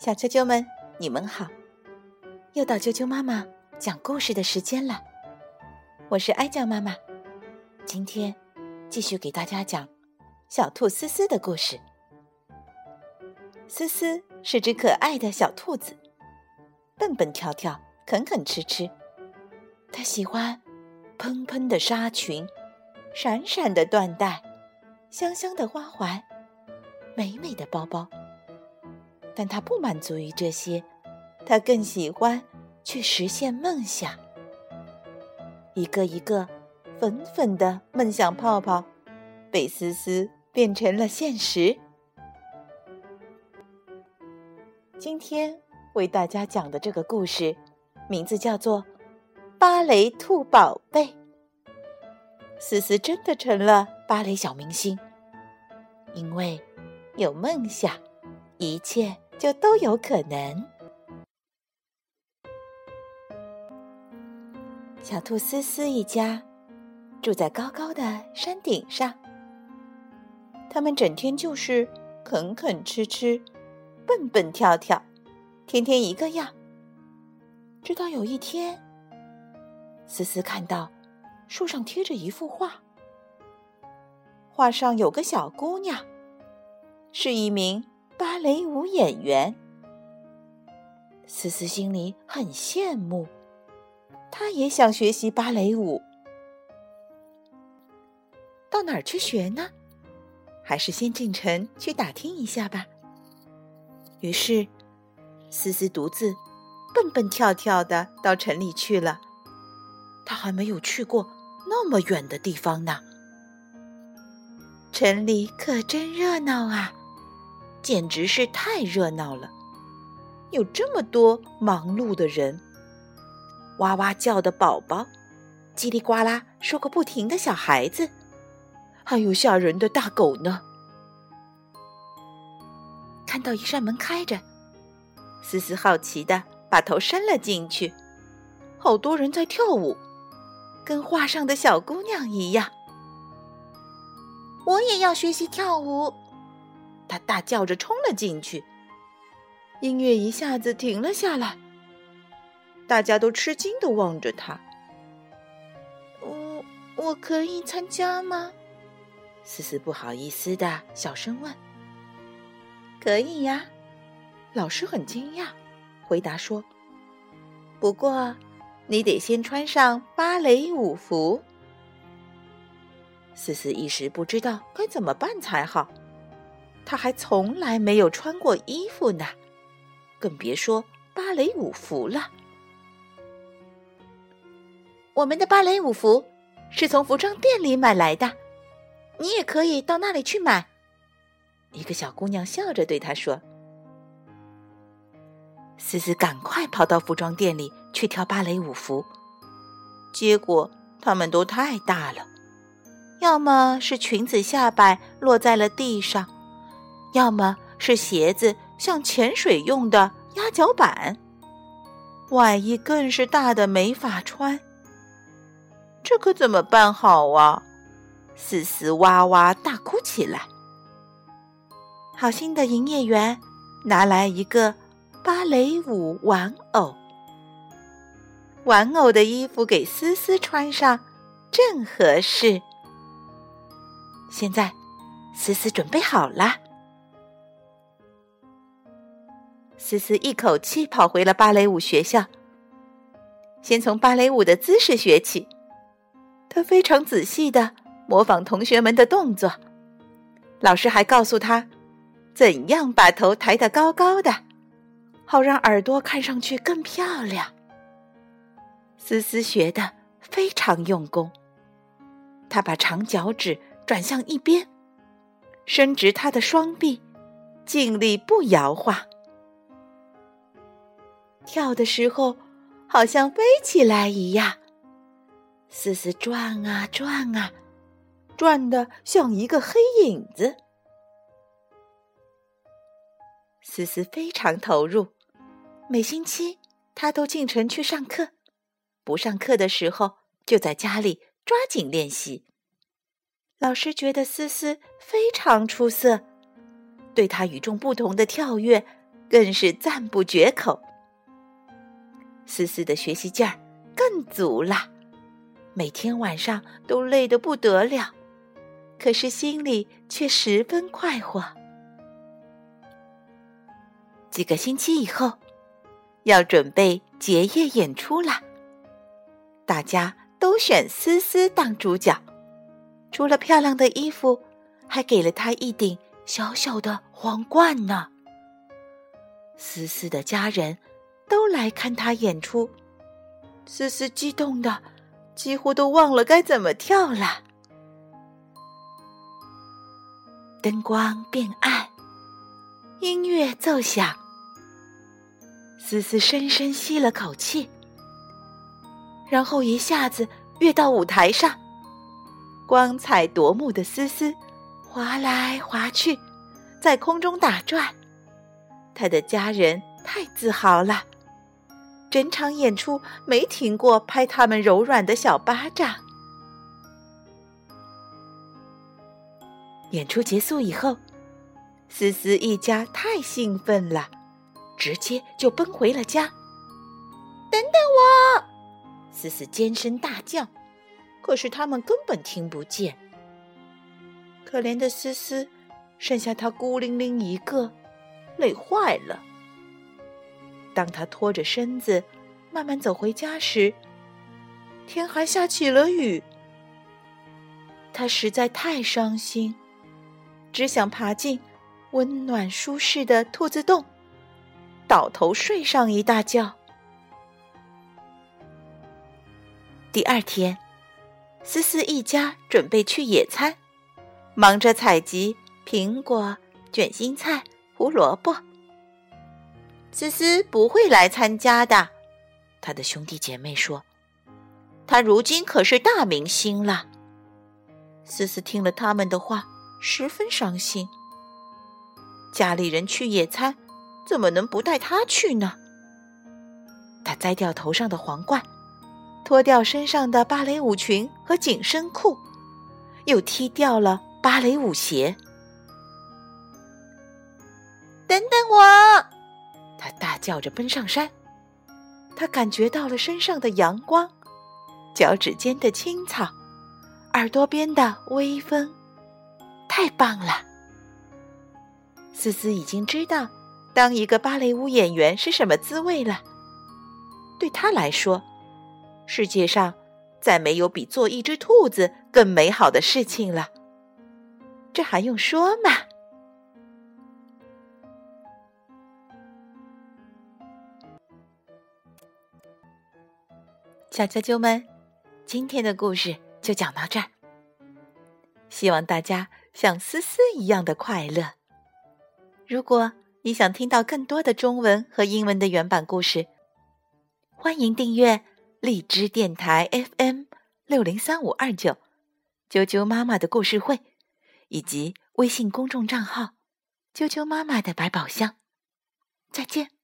小啾啾们，你们好！又到啾啾妈妈讲故事的时间了。我是哀酱妈妈，今天继续给大家讲小兔思思的故事。思思是只可爱的小兔子，蹦蹦跳跳，啃啃吃吃。它喜欢蓬蓬的纱裙，闪闪的缎带，香香的花环，美美的包包。但他不满足于这些，他更喜欢去实现梦想。一个一个粉粉的梦想泡泡，被思思变成了现实。今天为大家讲的这个故事，名字叫做《芭蕾兔宝贝》。思思真的成了芭蕾小明星，因为有梦想，一切。就都有可能。小兔思思一家住在高高的山顶上，他们整天就是啃啃吃吃，蹦蹦跳跳，天天一个样。直到有一天，思思看到树上贴着一幅画，画上有个小姑娘，是一名。芭蕾舞演员，思思心里很羡慕，她也想学习芭蕾舞。到哪儿去学呢？还是先进城去打听一下吧。于是，思思独自蹦蹦跳跳的到城里去了。她还没有去过那么远的地方呢。城里可真热闹啊！简直是太热闹了，有这么多忙碌的人，哇哇叫的宝宝，叽里呱啦说个不停的小孩子，还有吓人的大狗呢。看到一扇门开着，思思好奇的把头伸了进去，好多人在跳舞，跟画上的小姑娘一样。我也要学习跳舞。他大叫着冲了进去，音乐一下子停了下来，大家都吃惊的望着他。我我可以参加吗？思思不好意思的小声问。可以呀，老师很惊讶，回答说：“不过你得先穿上芭蕾舞服。”思思一时不知道该怎么办才好。他还从来没有穿过衣服呢，更别说芭蕾舞服了。我们的芭蕾舞服是从服装店里买来的，你也可以到那里去买。一个小姑娘笑着对他说：“思思，赶快跑到服装店里去挑芭蕾舞服。”结果他们都太大了，要么是裙子下摆落在了地上。要么是鞋子像潜水用的压脚板，外衣更是大的没法穿。这可怎么办好啊？思思哇哇大哭起来。好心的营业员拿来一个芭蕾舞玩偶，玩偶的衣服给思思穿上正合适。现在，思思准备好了。思思一口气跑回了芭蕾舞学校，先从芭蕾舞的姿势学起。他非常仔细的模仿同学们的动作，老师还告诉他怎样把头抬得高高的，好让耳朵看上去更漂亮。思思学的非常用功，他把长脚趾转向一边，伸直他的双臂，尽力不摇晃。跳的时候，好像飞起来一样。思思转啊转啊，转的像一个黑影子。思思非常投入，每星期他都进城去上课，不上课的时候就在家里抓紧练习。老师觉得思思非常出色，对他与众不同的跳跃更是赞不绝口。思思的学习劲儿更足了，每天晚上都累得不得了，可是心里却十分快活。几个星期以后，要准备结业演出了，大家都选思思当主角，除了漂亮的衣服，还给了她一顶小小的皇冠呢。思思的家人都来看他演出，思思激动的几乎都忘了该怎么跳了。灯光变暗，音乐奏响，思思深深吸了口气，然后一下子跃到舞台上，光彩夺目的思思滑来滑去，在空中打转。他的家人太自豪了，整场演出没停过拍他们柔软的小巴掌。演出结束以后，思思一家太兴奋了，直接就奔回了家。等等我！思思尖声大叫，可是他们根本听不见。可怜的思思，剩下她孤零零一个。累坏了。当他拖着身子慢慢走回家时，天还下起了雨。他实在太伤心，只想爬进温暖舒适的兔子洞，倒头睡上一大觉。第二天，思思一家准备去野餐，忙着采集苹果、卷心菜。胡萝卜，思思不会来参加的。他的兄弟姐妹说：“他如今可是大明星了。”思思听了他们的话，十分伤心。家里人去野餐，怎么能不带他去呢？他摘掉头上的皇冠，脱掉身上的芭蕾舞裙和紧身裤，又踢掉了芭蕾舞鞋。等等我！叫着奔上山。他感觉到了身上的阳光，脚趾间的青草，耳朵边的微风，太棒了！思思已经知道当一个芭蕾舞演员是什么滋味了。对他来说，世界上再没有比做一只兔子更美好的事情了。这还用说吗？小啾啾们，今天的故事就讲到这儿。希望大家像思思一样的快乐。如果你想听到更多的中文和英文的原版故事，欢迎订阅荔枝电台 FM 六零三五二九啾啾妈妈的故事会，以及微信公众账号啾啾妈妈的百宝箱。再见。